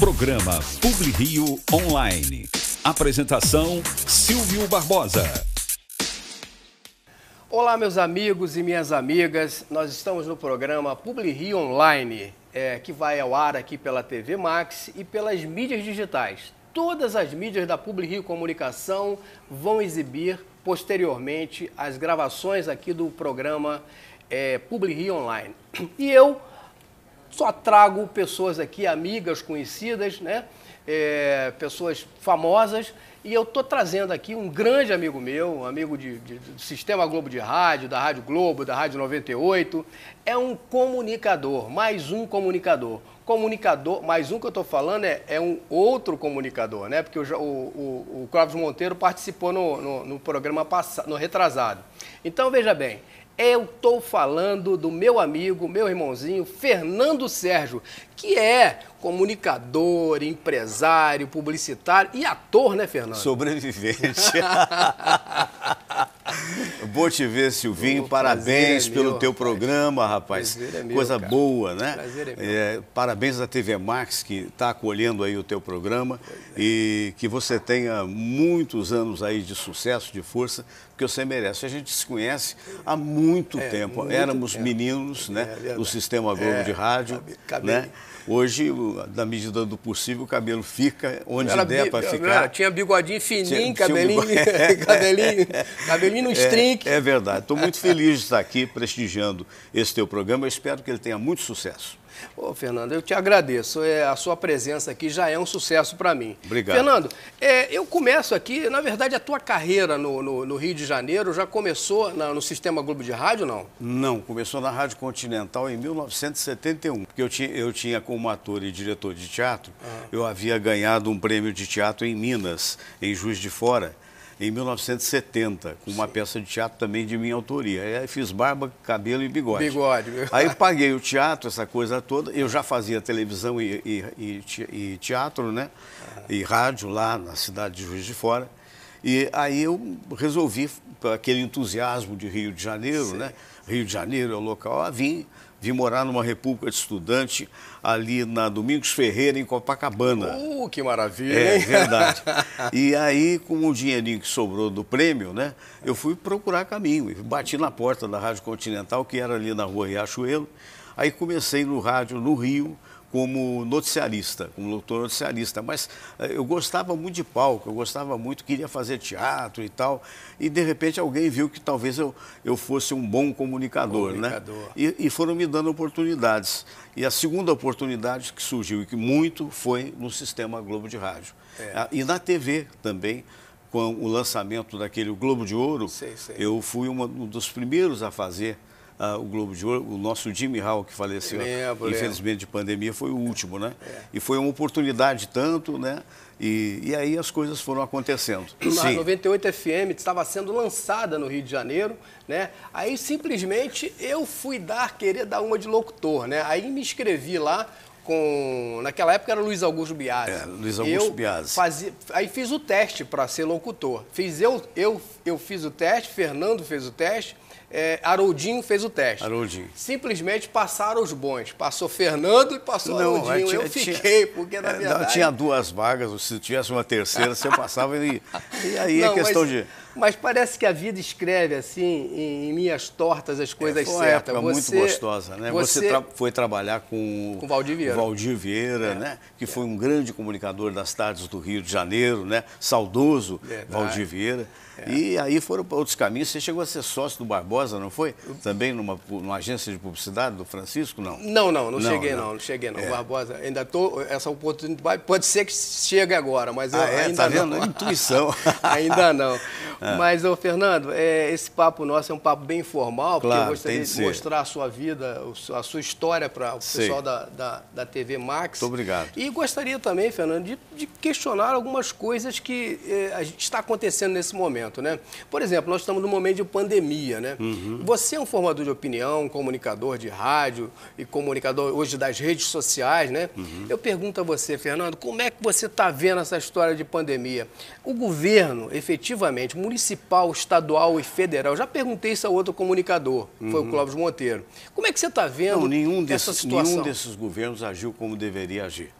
Programa Publi Rio Online. Apresentação Silvio Barbosa. Olá, meus amigos e minhas amigas. Nós estamos no programa Publi Rio Online, é, que vai ao ar aqui pela TV Max e pelas mídias digitais. Todas as mídias da Publi Rio Comunicação vão exibir posteriormente as gravações aqui do programa é, Publi Rio Online. E eu só trago pessoas aqui, amigas, conhecidas, né? É, pessoas famosas. E eu estou trazendo aqui um grande amigo meu, um amigo de, de, do Sistema Globo de Rádio, da Rádio Globo, da Rádio 98. É um comunicador, mais um comunicador. Comunicador, mais um que eu estou falando é, é, um outro comunicador, né? Porque o, o, o, o Clóvis Monteiro participou no, no, no programa passado, no retrasado. Então, veja bem, eu estou falando do meu amigo, meu irmãozinho, Fernando Sérgio, que é comunicador, empresário, publicitário e ator, né, Fernando? Sobrevivente. Bom te ver, Silvinho. parabéns é pelo teu programa, rapaz. É meu, Coisa cara. boa, né? Prazer é, meu. É, parabéns à TV Max, que está acolhendo aí o teu programa é. e que você tenha muitos anos aí de sucesso, de força, que você merece. A gente se conhece há muito é, tempo. Muito Éramos tempo. meninos, né? É, do Sistema Globo de Rádio, cabe, né? Hoje, na medida do possível, o cabelo fica onde era der para ficar. tinha bigodinho fininho, tinha, cabelinho, tinha um cabelinho, cabelinho no string. É, é verdade. Estou muito feliz de estar aqui prestigiando esse teu programa. Eu espero que ele tenha muito sucesso. Ô, Fernando, eu te agradeço. É, a sua presença aqui já é um sucesso para mim. Obrigado. Fernando, é, eu começo aqui, na verdade, a tua carreira no, no, no Rio de Janeiro já começou na, no Sistema Globo de Rádio, não? Não, começou na Rádio Continental em 1971. Porque eu tinha, eu tinha como ator e diretor de teatro, ah. eu havia ganhado um prêmio de teatro em Minas, em Juiz de Fora em 1970, com uma Sim. peça de teatro também de minha autoria. Aí fiz barba, cabelo e bigode. Bigode. Aí paguei o teatro, essa coisa toda. Eu já fazia televisão e, e, e teatro, né? E rádio lá na cidade de Juiz de Fora. E aí eu resolvi, aquele entusiasmo de Rio de Janeiro, Sim. né? Rio de Janeiro é o local, ah, vim Vim morar numa república de estudante ali na Domingos Ferreira, em Copacabana. Uh, que maravilha! É, verdade. e aí, com o dinheirinho que sobrou do prêmio, né, eu fui procurar caminho. Bati na porta da Rádio Continental, que era ali na rua Riachuelo. Aí comecei no rádio no Rio, como noticiarista, como locutor noticiarista, mas eh, eu gostava muito de palco, eu gostava muito, queria fazer teatro e tal, e de repente alguém viu que talvez eu, eu fosse um bom comunicador, né? comunicador. né? E, e, foram me dando oportunidades. E a segunda oportunidade que surgiu, e que muito, foi no Sistema Globo de Rádio. É. Ah, e na TV também, com o lançamento daquele Globo de Ouro, sei, sei. eu fui uma, um dos primeiros a fazer uh, o Globo de Ouro, o nosso Jimmy Hall, que faleceu, lembro, infelizmente, lembro. de pandemia, foi o último, né? É. E foi uma oportunidade tanto, né? E, e aí as coisas foram acontecendo. A 98 FM estava sendo lançada no Rio de Janeiro, né? Aí simplesmente eu fui dar, querer dar uma de locutor, né? Aí me inscrevi lá, com. Naquela época era Luiz Augusto Biasi. É, Luiz Augusto eu Biasi. Fazia, aí fiz o teste para ser locutor. Fiz eu, eu, eu fiz o teste, Fernando fez o teste é, Haroldinho fez o teste. Haroldinho. Simplesmente passaram os bons. Passou Fernando e passou não, Haroldinho. Tinha, eu fiquei, porque na é, verdade... Não, tinha duas vagas, se tivesse uma terceira, você passava e... E aí não, é questão mas, de... Mas parece que a vida escreve assim, em, em minhas tortas, as coisas é, foi certas. Uma época você, muito gostosa, né? Você, você tra foi trabalhar com... Com Valdir Vieira. Valdir Vieira, é. né? Que foi um grande comunicador das tardes do Rio de Janeiro, né? Saudoso Verdade. Valdir Vieira. É. E aí foram para outros caminhos. Você chegou a ser sócio do Barbosa, não foi? Também numa, numa agência de publicidade do Francisco, não? Não, não, não, não cheguei não, não, não cheguei não. É. Barbosa, ainda tô, essa oportunidade pode ser que chegue agora, mas eu ah, é? ainda tá vendo? não. Intuição. ainda não. É. Mas, ô, Fernando, é, esse papo nosso é um papo bem informal, claro, porque eu gostaria de, mostrar a sua vida, a sua história para o pessoal da, da, da, TV Max. Muito obrigado. E gostaria também, Fernando, de, de questionar algumas coisas que é, está acontecendo nesse momento, né? Por exemplo, nós estamos num momento de pandemia, né? Uhum. Você é um formador de opinião, um comunicador de rádio e comunicador hoje das redes sociais, né? Uhum. Eu pergunto a você, Fernando, como é que você está vendo essa história de pandemia? O governo, efetivamente, municipal, estadual e federal. Já perguntei isso a outro comunicador, uhum. foi o uhum. Clóvis Monteiro. Como é que você está vendo Não, nenhum essa situação? Nenhum desses governos agiu como deveria agir.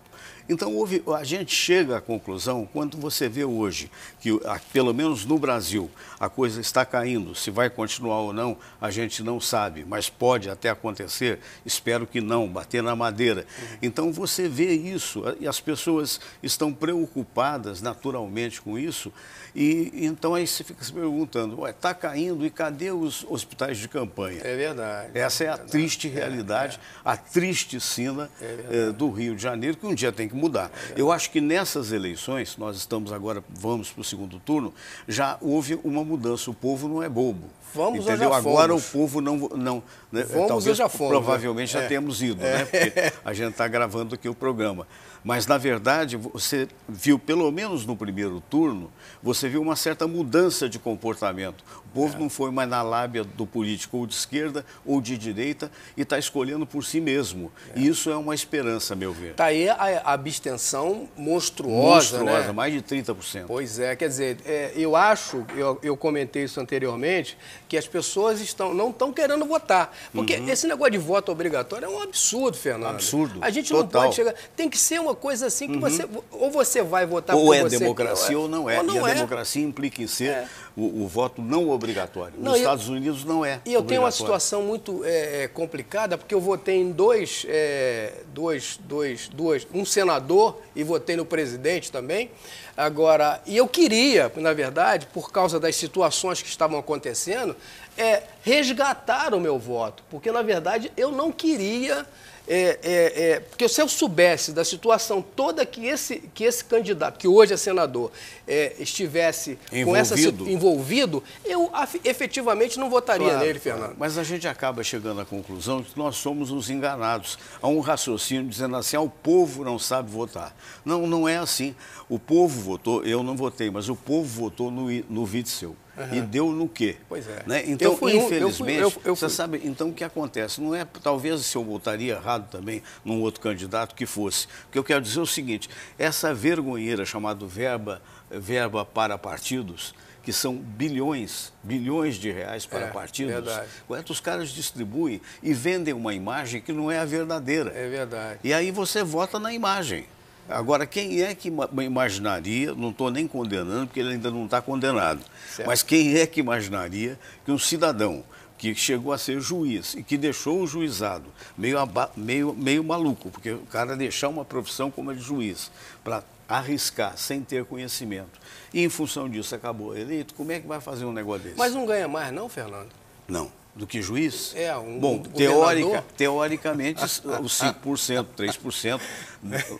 Então, houve, a gente chega à conclusão, quando você vê hoje que, pelo menos no Brasil, a coisa está caindo, se vai continuar ou não, a gente não sabe, mas pode até acontecer, espero que não, bater na madeira. Uhum. Então, você vê isso, e as pessoas estão preocupadas naturalmente com isso, e então aí você fica se perguntando, está caindo e cadê os hospitais de campanha? É verdade. Essa é a verdade. triste é, realidade, é, é. a triste cena é do Rio de Janeiro, que um dia tem que mudar. É Eu acho que nessas eleições, nós estamos agora, vamos para o segundo turno, já houve uma mudança. O povo não é bobo. Vamos entendeu? Agora o povo não. não né? Vamos Talvez, já fomos. Provavelmente já temos ido, né? Porque a gente está gravando aqui o programa. Mas, na verdade, você viu, pelo menos no primeiro turno, você viu uma certa mudança de comportamento. O povo é. não foi mais na lábia do político ou de esquerda ou de direita e está escolhendo por si mesmo. É. E isso é uma esperança, meu ver. Está aí a, abstenção monstruosa, Monstruosa, né? mais de 30%. Pois é, quer dizer, é, eu acho, eu, eu comentei isso anteriormente, que as pessoas estão, não estão querendo votar. Porque uhum. esse negócio de voto obrigatório é um absurdo, Fernando. Absurdo. A gente Total. não pode chegar. Tem que ser uma coisa assim que uhum. você. Ou você vai votar ou por é você. democracia ou não é. Ou não e a é. democracia implica em ser é. O, o, voto não obrigatório. Nos não, Estados eu, Unidos não é. E eu tenho uma situação muito é, é, complicada, porque eu votei em dois, é, dois, dois, dois, um senador e votei no presidente também. Agora, e eu queria, na verdade, por causa das situações que estavam acontecendo, é, resgatar o meu voto, porque na verdade eu não queria. É, é, é, porque se eu soubesse da situação toda que esse, que esse candidato, que hoje é senador, é, estivesse envolvido. com essa envolvido, eu efetivamente não votaria claro, nele, Fernando. Mas a gente acaba chegando à conclusão de que nós somos os enganados. Há um raciocínio dizendo assim: ah, o povo não sabe votar. Não, não é assim. O povo votou, eu não votei, mas o povo votou no, no Witzel. Uhum. E deu no quê? Pois é. Né? Então, infelizmente, eu fui, eu, eu você sabe, então o que acontece? Não é, talvez se eu votaria errado também num outro candidato que fosse. O que eu quero dizer é o seguinte, essa vergonheira chamada verba, verba para partidos, que são bilhões, bilhões de reais para é, partidos, verdade. os caras distribuem e vendem uma imagem que não é a verdadeira. É verdade. E aí você vota na imagem. Agora, quem é que imaginaria, não estou nem condenando, porque ele ainda não está condenado, certo. mas quem é que imaginaria que um cidadão que chegou a ser juiz e que deixou o juizado meio, meio, meio maluco, porque o cara deixar uma profissão como a de juiz para arriscar sem ter conhecimento e em função disso acabou eleito, como é que vai fazer um negócio desse? Mas não ganha mais não, Fernando? Não do que juiz? É, um Bom, teórica, teoricamente, os 5%, 3%,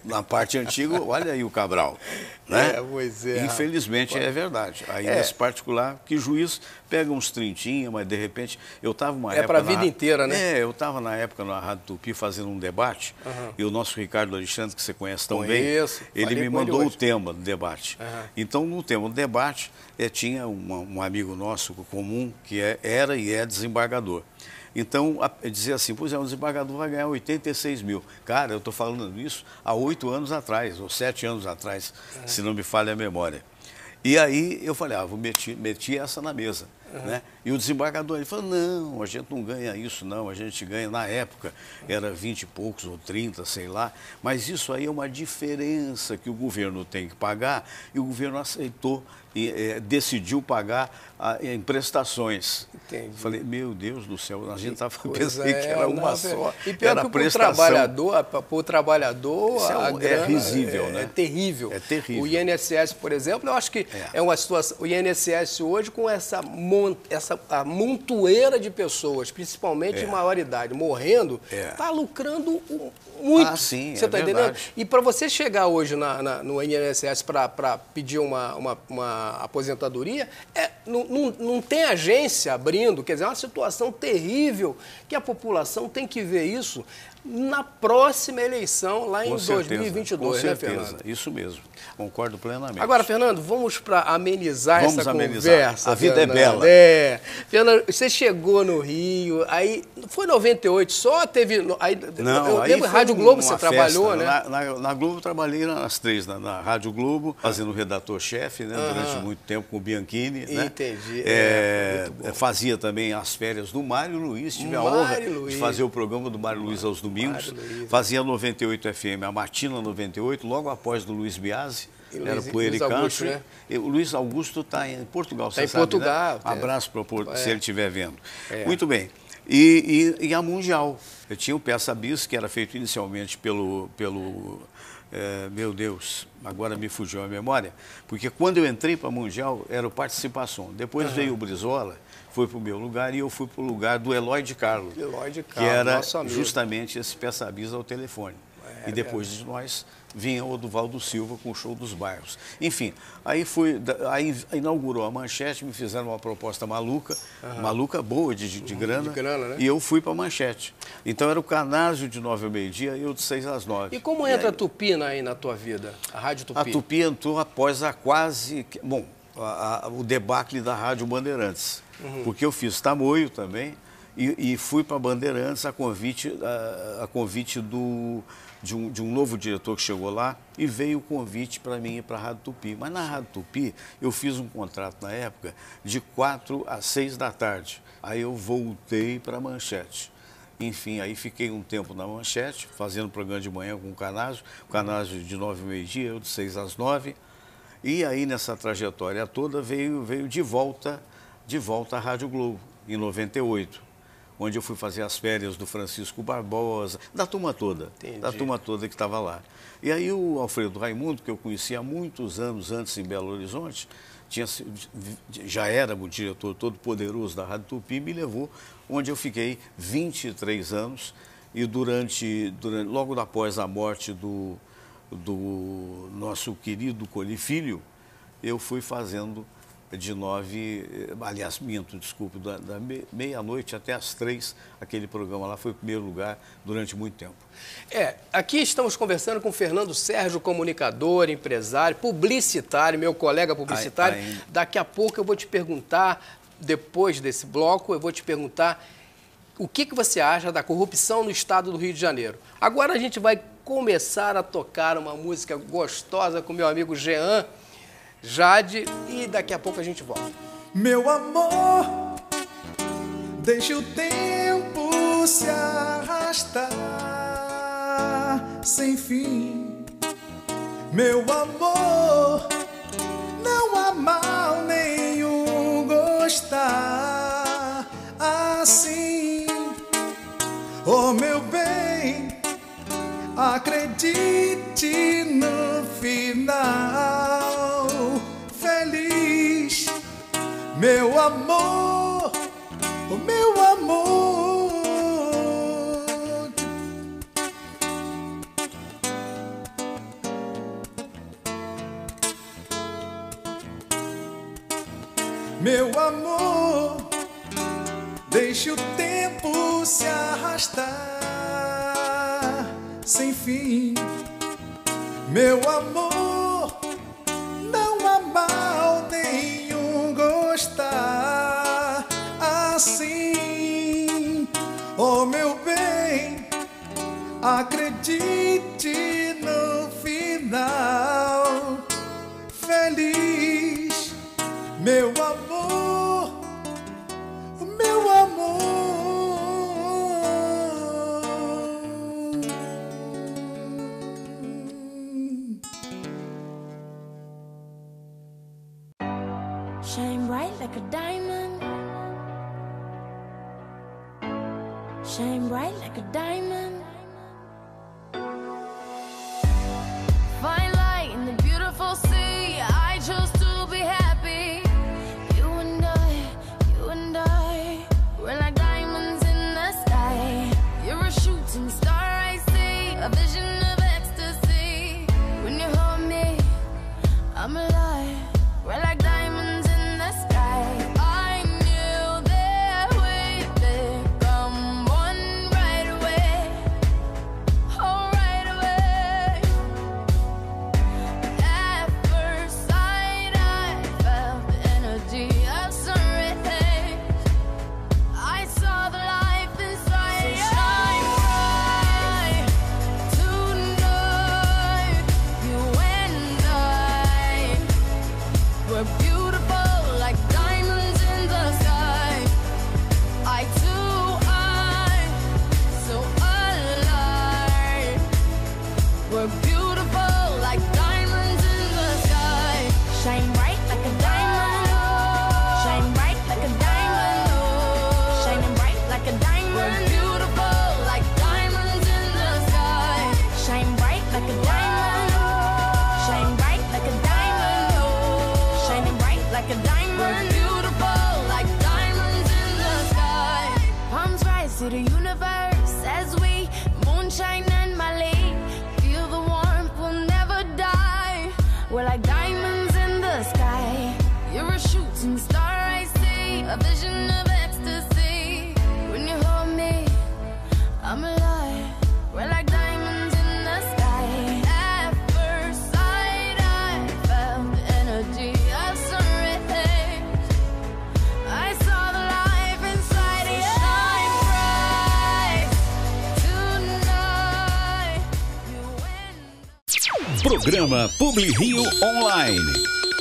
na parte antiga, olha aí o Cabral. Né? É, pois é. Infelizmente é verdade. Aí é. nesse particular, que juiz pega uns trintinha, mas de repente, eu estava uma é época... É para a vida inteira, né? É, eu estava na época na Rádio Tupi fazendo um debate, uhum. e o nosso Ricardo Alexandre, que você conhece tão Conheço, bem, ele me mandou ele o tema do debate. Uhum. Então, no tema do debate, é, tinha uma, um amigo nosso comum, que é, era e é desembargador. Então, a, dizia assim, pois é, um desembargador vai ganhar 86 mil. Cara, eu estou falando isso há oito anos atrás, ou sete anos atrás, uhum. se não me falha a memória. E aí eu falei, ah, vou meter, meter essa na mesa. Uhum. Né? E o desembargador ele falou, não, a gente não ganha isso não, a gente ganha, na época era 20 e poucos ou 30, sei lá, mas isso aí é uma diferença que o governo tem que pagar e o governo aceitou e é, decidiu pagar a, em prestações. Entendi. Falei, meu Deus do céu, a gente estava pensando é, que era uma não, só. E pior era que para o trabalhador, para o trabalhador é, grana, é risível, é, né? É terrível. É terrível. O INSS, por exemplo, eu acho que é, é uma situação. O INSS hoje, com essa, mon, essa a montoeira de pessoas, principalmente de maior idade, morrendo, está lucrando muito. Ah, sim, você está entendendo? E para você chegar hoje na, na, no INSS para pedir uma, uma, uma aposentadoria, é, não, não, não tem agência abrindo, quer dizer, é uma situação terrível que a população tem que ver isso na próxima eleição, lá em com 2022, certeza, né, Fernando? Isso mesmo, concordo plenamente. Agora, Fernando, vamos para amenizar vamos essa amenizar. conversa. A vida Fernando. é bela. É. Fernando, você chegou no Rio, aí foi 98 só? Teve. Aí, Não, eu aí lembro Rádio Globo, você festa. trabalhou, né? Na, na- na Globo eu trabalhei nas três, na, na Rádio Globo, fazendo redator-chefe, né, durante muito tempo com o Bianchini. né? Entendi. É, É, fazia também as férias do Mário Luiz, tive a Mário honra Luiz. de fazer o programa do Mário Luiz aos domingos. Mário Luiz. Fazia 98 FM, a Matina 98, logo após do Luiz Biasi. Era o Poeira Luiz Augusto, Country. né? O Luiz Augusto está em Portugal, Tá você em sabe, né? Portugal, Um é. abraço para Porto, se É. ele estiver vendo. É. Muito bem. E, e- e a Mundial. Eu tinha o Peça Bis, que era feito inicialmente pelo, pelo eh, meu Deus, agora me fugiu a memória, porque quando eu entrei para a Mundial era o Participação. Depois veio o Brizola, foi para o meu lugar e eu fui para o lugar do Eloy de Carlo, Eloy de que era justamente esse Peça Bis ao telefone. E depois de nós vinha o Oduvaldo Silva com o show dos bairros. Enfim, aí fui, aí inaugurou a manchete, me fizeram uma proposta maluca, maluca boa de, de grana, grana, né? e eu fui para a manchete. Então era o Canásio de 9 ao meio-dia e eu de 6 às 9. E como entra a Tupi aí na tua vida? A Rádio Tupi? A Tupi entrou após a quase. Bom, a- a- o debacle da Rádio Bandeirantes. Uhum. Porque eu fiz Tamoio também e, e fui para Bandeirantes a convite, a, a convite do, de, um, de um novo diretor que chegou lá e veio o convite para mim ir para a Rádio Tupi. Mas na Rádio Tupi eu fiz um contrato na época de 4 a 6 da tarde. Aí eu voltei para a Manchete. Enfim, aí fiquei um tempo na manchete, fazendo programa de manhã com o Canásio, o Canásio de nove ao meio-dia, eu de seis às nove. E aí nessa trajetória toda veio, veio de volta, de volta à Rádio Globo, em 98, onde eu fui fazer as férias do Francisco Barbosa, da turma toda, Entendi. da turma toda que estava lá. E aí o Alfredo Raimundo, que eu conhecia há muitos anos antes em Belo Horizonte, tinha, já era o diretor todo poderoso da Rádio Tupi, me levou, onde eu fiquei 23 anos e durante, durante logo após a morte do, do nosso querido Coli Filho, eu fui fazendo de nove, eh, aliás, minto, desculpe, da, da me- meia-noite até as três, aquele programa lá foi o primeiro lugar durante muito tempo. É, aqui estamos conversando com o Fernando Sérgio, comunicador, empresário, publicitário, meu colega publicitário. Ai- ainda. Daqui a pouco eu vou te perguntar, depois desse bloco, eu vou te perguntar o que, que você acha da corrupção no estado do Rio de Janeiro. Agora a gente vai começar a tocar uma música gostosa com meu amigo Jean Jade e daqui a pouco a gente volta. Meu amor, deixe o tempo se arrastar sem fim. Meu amor, não há mal nenhum gostar assim. Oh, meu bem, acredite no final meu amor, o meu amor. Meu amor, deixe o tempo se arrastar sem fim. Meu amor, acredite no final feliz, meu amor, to the universe Programa Publi Rio Online.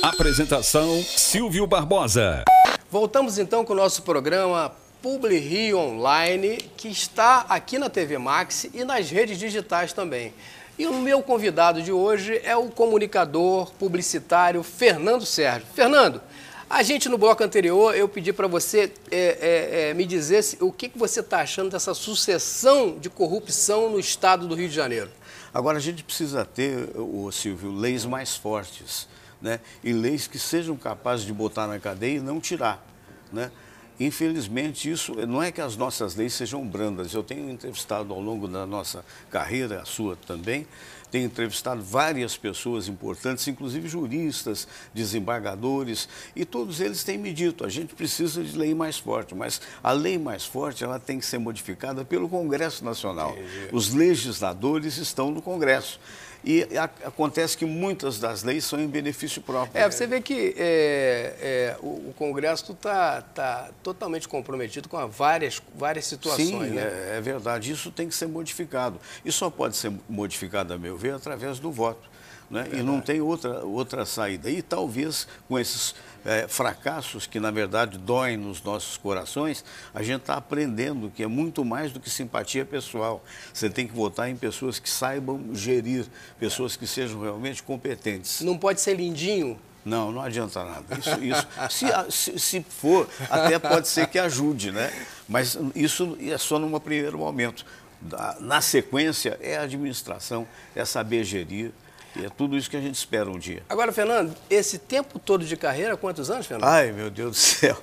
Apresentação Silvio Barbosa. Voltamos então com o nosso programa Publi Rio Online, que está aqui na TV Max e nas redes digitais também. E o meu convidado de hoje é o comunicador publicitário Fernando Sérgio. Fernando, a gente no bloco anterior eu pedi para você é, é, é, me dizer o que, que você está achando dessa sucessão de corrupção no estado do Rio de Janeiro. Agora, a gente precisa ter, o Silvio, leis mais fortes, né? E leis que sejam capazes de botar na cadeia e não tirar, né? Infelizmente, isso não é que as nossas leis sejam brandas. Eu tenho entrevistado ao longo da nossa carreira, a sua também, tenho entrevistado várias pessoas importantes, inclusive juristas, desembargadores, e todos eles têm me dito, a gente precisa de lei mais forte, mas a lei mais forte ela tem que ser modificada pelo Congresso Nacional. Os legisladores estão no Congresso. E a- acontece que muitas das leis são em benefício próprio. É, você vê que é, é, o, o Congresso está tá totalmente comprometido com várias, várias situações. Sim, né? é, é verdade. Isso tem que ser modificado. E só pode ser modificado, a meu ver, através do voto. Né? E não tem outra, outra saída. E talvez com esses eh, fracassos que, na verdade, doem nos nossos corações, a gente está aprendendo que é muito mais do que simpatia pessoal. Você tem que votar em pessoas que saibam gerir, pessoas que sejam realmente competentes. Não pode ser lindinho. Não, não adianta nada. Isso, isso, se, se, se for, até pode ser que ajude, né? Mas isso é só num primeiro momento. Na sequência, é a administração, é saber gerir, e é tudo isso que a gente espera um dia. Agora, Fernando, esse tempo todo de carreira, quantos anos, Fernando? Ai, meu Deus do céu.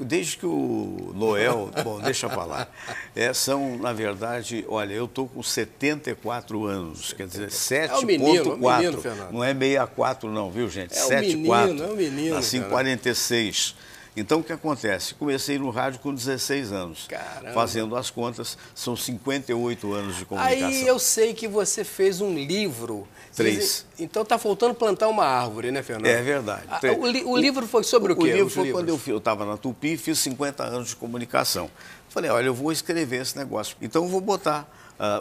Desde que o Noel. Bom, deixa pra lá. É, são, na verdade, olha, eu estou com 74 anos, quer dizer, 7.4. É o menino, é o menino, Fernando. Não é 64, não, viu, gente? É o 7.4. menino, é o menino, Nasci em Fernando. 46. Então, o que acontece? Comecei no rádio com 16 anos. Caramba. Fazendo as contas, são 58 anos de comunicação. Aí eu sei que você fez um livro. Três. Então tá faltando plantar uma árvore, né, Fernando? É verdade. Ah, o, li- o livro foi sobre o, quê? O livro foi livros? quando eu estava na Tupi e fiz 50 anos de comunicação. Falei, olha, eu vou escrever esse negócio. Então eu vou botar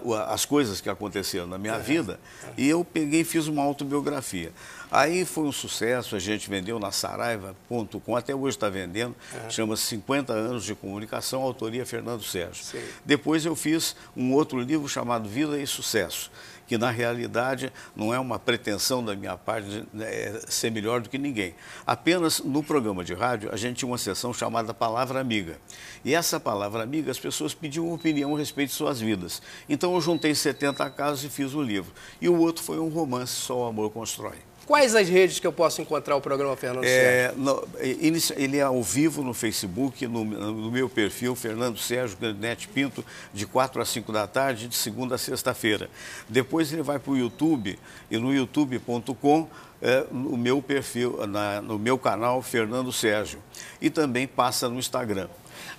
o- as coisas que aconteceram na minha vida e eu peguei e fiz uma autobiografia. Aí foi um sucesso, a gente vendeu na saraiva.com, até hoje está vendendo, chama-se 50 anos de comunicação, autoria Fernando Sérgio. Sim. Depois eu fiz um outro livro chamado Vida e Sucesso, que na realidade não é uma pretensão da minha parte né, ser melhor do que ninguém. Apenas no programa de rádio a gente tinha uma sessão chamada Palavra Amiga. E essa palavra amiga as pessoas pediam opinião a respeito de suas vidas. Então eu juntei 70 casos e fiz o livro. E o outro foi um romance, Só o Amor Constrói. Quais as redes que eu posso encontrar o programa Fernando Sérgio? É, no- ele é ao vivo no Facebook, no, no meu perfil, Fernando Sérgio Granete Pinto, de 4 às 5 da tarde, de segunda a sexta-feira. Depois ele vai para o YouTube, e no youtube.com, é, no meu perfil, na- no meu canal, Fernando Sérgio. E também passa no Instagram.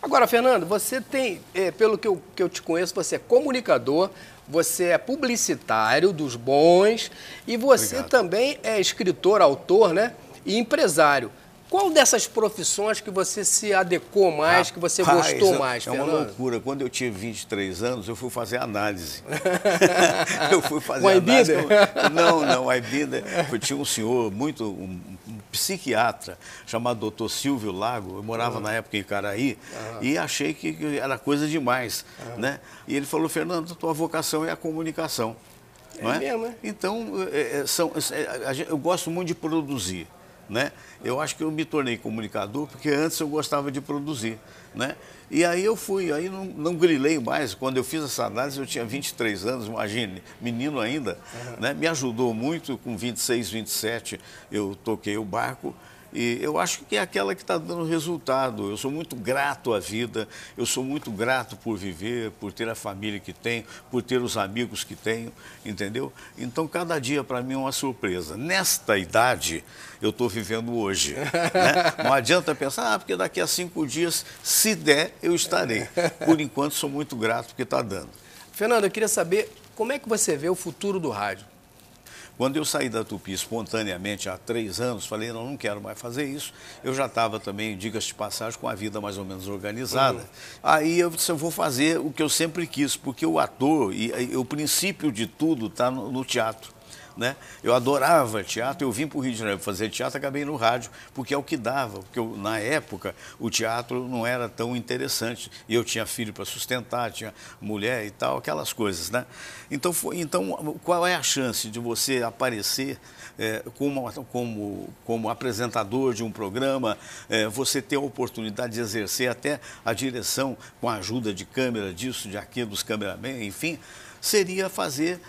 Agora, Fernando, você tem, é, pelo que eu, que eu te conheço, você é comunicador, você é publicitário dos bons e você Obrigado. também é escritor, autor, né? E empresário. Qual dessas profissões que você se adequou mais, que você Rapaz, gostou é- mais, É uma Fernando? loucura. Quando eu tinha 23 anos, eu fui fazer análise. eu fui fazer análise. Com- Não, não, o Aibinder. foi- Tinha um senhor, muito, um, um psiquiatra, chamado doutor Silvio Lago. Eu morava na época em Caraí e achei que era coisa demais. Né? E ele falou, Fernando, tua vocação é a comunicação. não É mesmo, é? Então, é, é, são, é, a gente- eu gosto muito de produzir. Né? Eu acho que eu me tornei comunicador porque antes eu gostava de produzir. Né? E aí eu fui, aí não, não grilei mais. Quando eu fiz essa análise, eu tinha 23 anos, imagine, menino ainda. Né? Me ajudou muito, com 26, 27, eu toquei o barco E eu acho que é aquela que está dando resultado. Eu sou muito grato à vida, eu sou muito grato por viver, por ter a família que tenho, por ter os amigos que tenho, entendeu? Então, cada dia para mim é uma surpresa. Nesta idade, eu estou vivendo hoje. Né? Não adianta pensar, ah, porque daqui a cinco dias, se der, eu estarei. Por enquanto, sou muito grato porque está dando. Fernando, eu queria saber como é que você vê o futuro do rádio. Quando eu saí da Tupi espontaneamente há três anos, falei, não, não quero mais fazer isso. Eu já estava também, diga-se de passagem, com a vida mais ou menos organizada. Uhum. Aí eu disse, eu vou fazer o que eu sempre quis, porque o ator, e, e o princípio de tudo está no, no teatro. Né? Eu adorava teatro, eu vim para o Rio de Janeiro fazer teatro, acabei no rádio, porque é o que dava, porque eu, na época o teatro não era tão interessante, e eu tinha filho para sustentar, tinha mulher e tal, aquelas coisas, né? Então, foi, então qual é a chance de você aparecer é, como, como, como apresentador de um programa, é, você ter a oportunidade de exercer até a direção com a ajuda de câmera, disso, de aquilo, dos cameramen, enfim, seria fazer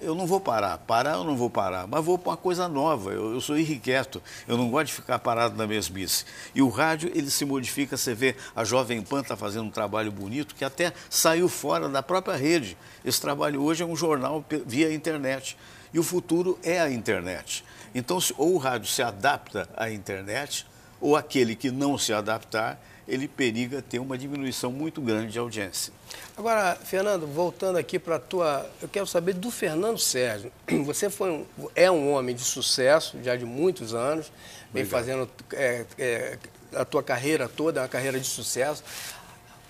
eu não vou parar. Parar eu não vou parar, mas vou para uma coisa nova. Eu, eu, sou irrequieto, eu não gosto de ficar parado na mesmice. E o rádio, ele se modifica, você vê, a Jovem Pan está fazendo um trabalho bonito que até saiu fora da própria rede. Esse trabalho hoje é um jornal via internet. E o futuro é a internet. Então, ou o rádio se adapta à internet, ou aquele que não se adaptar, ele periga ter uma diminuição muito grande de audiência. Agora, Fernando, voltando aqui para a tua. Eu quero saber do Fernando Sérgio. Você foi um, é um homem de sucesso, já de muitos anos, vem Obrigado. fazendo é, é, a tua carreira toda, uma carreira de sucesso.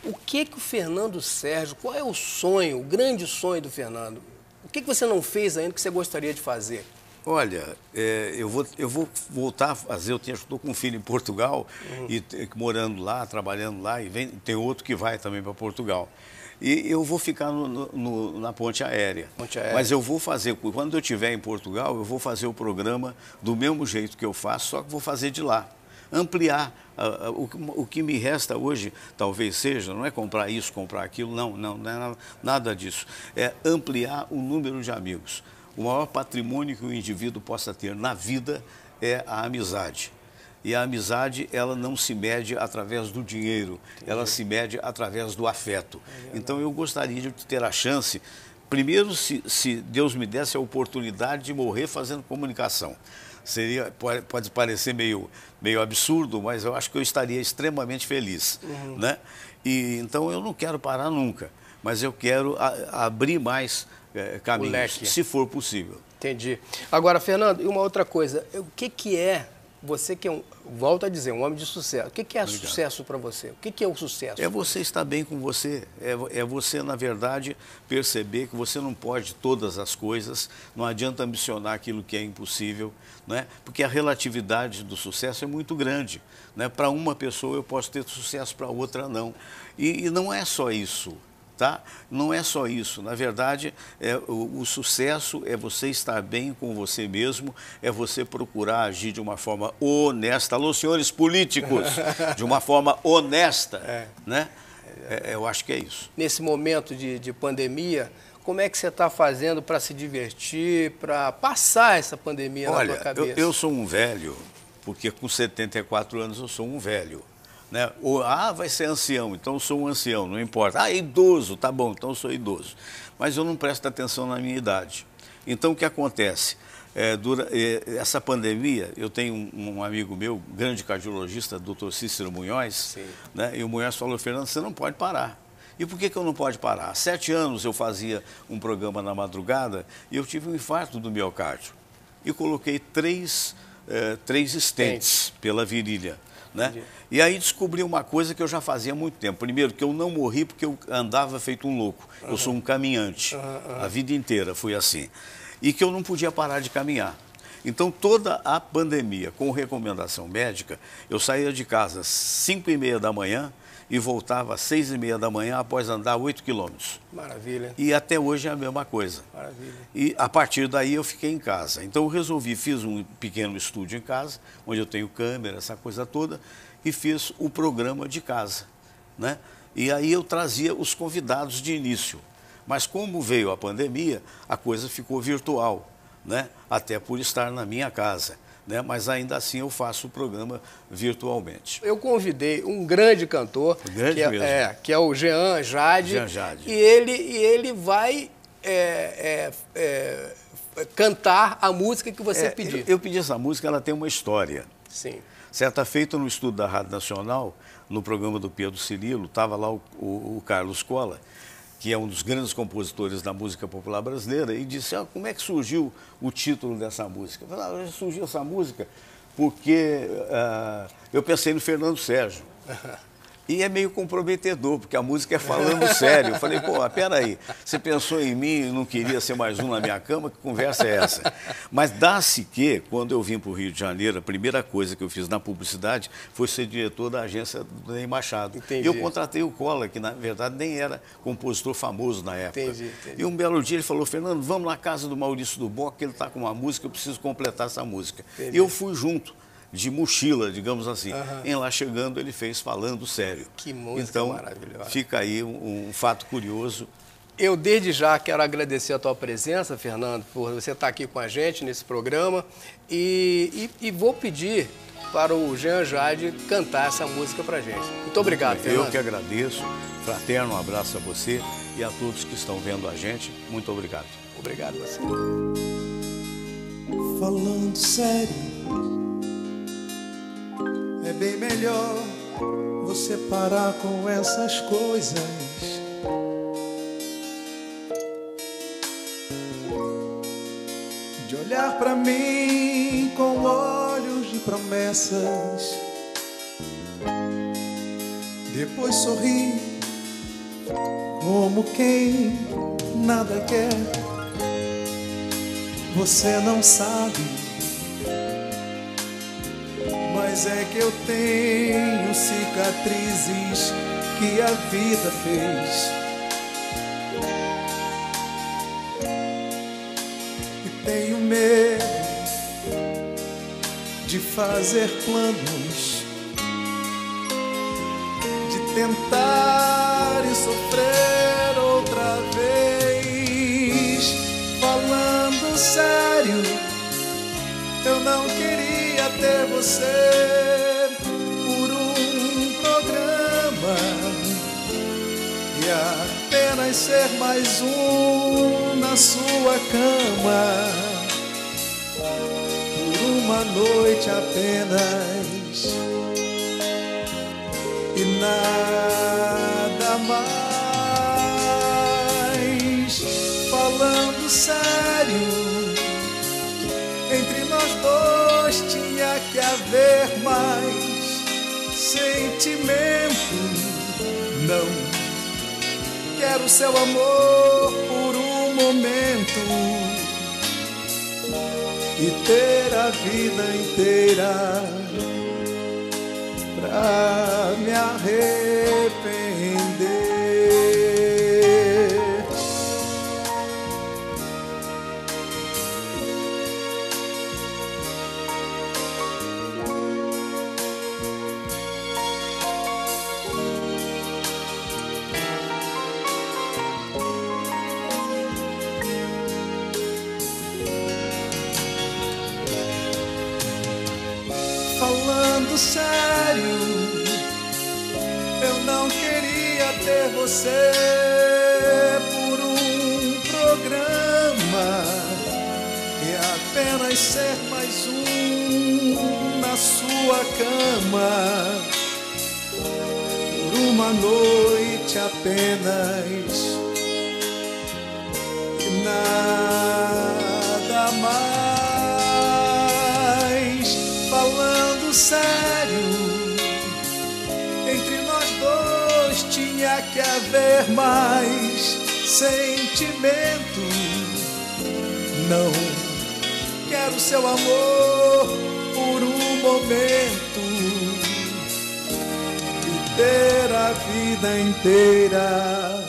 O que que o Fernando Sérgio, qual é o sonho, o grande sonho do Fernando? O que, que você não fez ainda que você gostaria de fazer? Olha, é, eu, vou, eu vou voltar a fazer, eu estou com um filho em Portugal, uhum. e morando lá, trabalhando lá, e vem, tem outro que vai também para Portugal. E eu vou ficar no, no, na ponte aérea. ponte aérea. Mas eu vou fazer, quando eu estiver em Portugal, eu vou fazer o programa do mesmo jeito que eu faço, só que vou fazer de lá. Ampliar. Uh, o, o, que me resta hoje, talvez seja, não é comprar isso, comprar aquilo, não, não, não é nada disso. É ampliar o número de amigos. O maior patrimônio que o indivíduo possa ter na vida é a amizade. E a amizade, ela não se mede através do dinheiro, Entendi. ela se mede através do afeto. É então eu gostaria de ter a chance, primeiro, se, se Deus me desse a oportunidade de morrer fazendo comunicação. Seria, pode, pode parecer meio, meio absurdo, mas eu acho que eu estaria extremamente feliz. Uhum. Né? E, então eu não quero parar nunca, mas eu quero a, abrir mais é, caminhos, se for possível. Entendi. Agora, Fernando, e uma outra coisa, o que, que é você que é um, volto a dizer, um homem de sucesso. O que, que é Obrigado. sucesso para você? O que, que é o sucesso? É você estar bem com você. É, é, você, na verdade, perceber que você não pode todas as coisas, não adianta ambicionar aquilo que é impossível, né? porque a relatividade do sucesso é muito grande. Né? Para uma pessoa eu posso ter sucesso, para outra não. E, e não é só isso. Tá? Não é só isso. Na verdade, é, o, o, sucesso é você estar bem com você mesmo, é você procurar agir de uma forma honesta. Alô, senhores políticos, de uma forma honesta. É. Né? É, eu acho que é isso. Nesse momento de, de pandemia, como é que você está fazendo para se divertir, para passar essa pandemia Olha, na sua cabeça? Eu, eu sou um velho, porque com 74 anos eu sou um velho. Né? Ou, ah, vai ser ancião, então eu sou um ancião, não importa. Ah, idoso, tá bom, então eu sou idoso. Mas eu não presto atenção na minha idade. Então o que acontece? É, dura, é, essa pandemia, eu tenho um, um, amigo meu, grande cardiologista, doutor Cícero Munhoz, né? e o Munhoz falou, Fernando, você não pode parar. E por que, que eu não pode parar? Há sete anos eu fazia um programa na madrugada e eu tive um infarto do miocárdio. E coloquei três, é, três estentes pela virilha. Né? E aí descobri uma coisa que eu já fazia há muito tempo. Primeiro, que eu não morri porque eu andava feito um louco. Uhum. Eu sou um caminhante. Uhum, uhum. A vida inteira fui assim. E que eu não podia parar de caminhar. Então, toda a pandemia, com recomendação médica, eu saía de casa às 5 e meia da manhã e voltava às 6 e meia da manhã após andar 8 quilômetros. Maravilha. E até hoje é a mesma coisa. Maravilha. E a partir daí eu fiquei em casa. Então, eu resolvi, fiz um pequeno estúdio em casa, onde eu tenho câmera, essa coisa toda, e fiz o programa de casa. Né? E aí eu trazia os convidados de início. Mas como veio a pandemia, a coisa ficou virtual, né? até por estar na minha casa. Né? mas ainda assim eu faço o programa virtualmente. Eu convidei um grande cantor, Grande que, é, é, que é o Jean Jade, Jean Jade. E, ele, e ele vai é, é, é, cantar a música que você É, pedir. eu, eu pedi essa música, ela tem uma história. Sim. Certa feita no estudo da Rádio Nacional, no programa do Pedro Cirilo, estava lá o, o- o Carlos Cola, que é um dos grandes compositores da música popular brasileira, e disse, ah, como é que surgiu o título dessa música? Eu falei, ah, surgiu essa música porque ah, eu pensei no Fernando Sérgio. E é meio comprometedor, porque a música é falando sério. Eu falei, pô, peraí, você pensou em mim e não queria ser mais um na minha cama? Que conversa é essa? Mas dá-se que, quando eu vim para o Rio de Janeiro, a primeira coisa que eu fiz na publicidade foi ser diretor da agência do Ney Machado. Entendi. E eu contratei o Cola, que na verdade nem era compositor famoso na época. Entendi, entendi. E um belo dia ele falou, Fernando, vamos na casa do Maurício do Boc, que ele está com uma música, eu preciso completar essa música. Entendi. E eu fui junto. De mochila, digamos assim. Em lá chegando, ele fez falando sério. Que música então, maravilhosa. Fica aí um, um fato curioso. Eu, desde já, quero agradecer a tua presença, Fernando, por você estar aqui com a gente nesse programa. E, e- e vou pedir para o Jean Jade cantar essa música para gente. Muito obrigado, Eu Fernando. que agradeço. Fraterno um abraço a você e a todos que estão vendo a gente. Muito obrigado. Obrigado a você. Falando sério, é bem melhor você parar com essas coisas. De olhar pra mim com olhos de promessas. Depois sorrir como quem nada quer. Você não sabe, mas é que eu tenho cicatrizes que a vida fez. E tenho medo de fazer planos, de tentar e sofrer outra vez. Falando sério, eu não queria ter você por um programa e apenas ser mais um na sua cama por uma noite apenas e nada mais. Falando sério, sentimento. Não quero seu amor por um momento e ter a vida inteira pra me arrepender. Você por um programa e apenas ser mais um na sua cama. Por uma noite apenas e nada haver mais sentimento. Não quero seu amor por um momento e ter a vida inteira